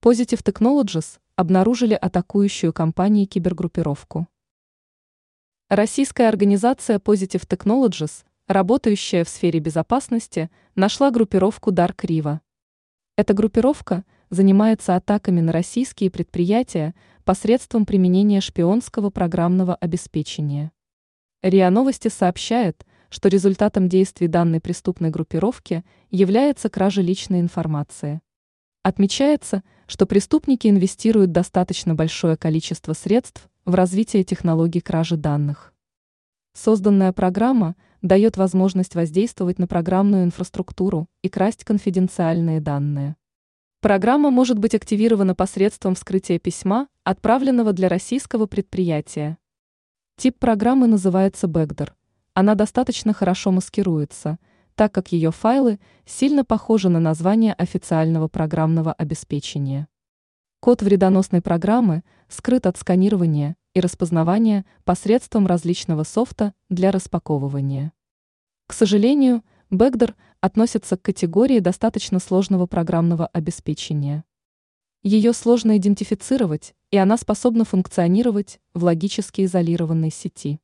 Positive Technologies обнаружили атакующую компании кибергруппировку. Российская организация Positive Technologies, работающая в сфере безопасности, нашла группировку Dark Riva. Эта группировка занимается атаками на российские предприятия посредством применения шпионского программного обеспечения. РИА Новости сообщает, что результатом действий данной преступной группировки является кража личной информации. Отмечается, что преступники инвестируют достаточно большое количество средств в развитие технологий кражи данных. Созданная программа дает возможность воздействовать на программную инфраструктуру и красть конфиденциальные данные. Программа может быть активирована посредством вскрытия письма, отправленного для российского предприятия. Тип программы называется Backdoor. Она достаточно хорошо маскируется, так как ее файлы сильно похожи на название официального программного обеспечения. Код вредоносной программы скрыт от сканирования и распознавания посредством различного софта для распаковывания. К сожалению, Backdoor относится к категории достаточно сложного программного обеспечения. Ее сложно идентифицировать, и она способна функционировать в логически изолированной сети.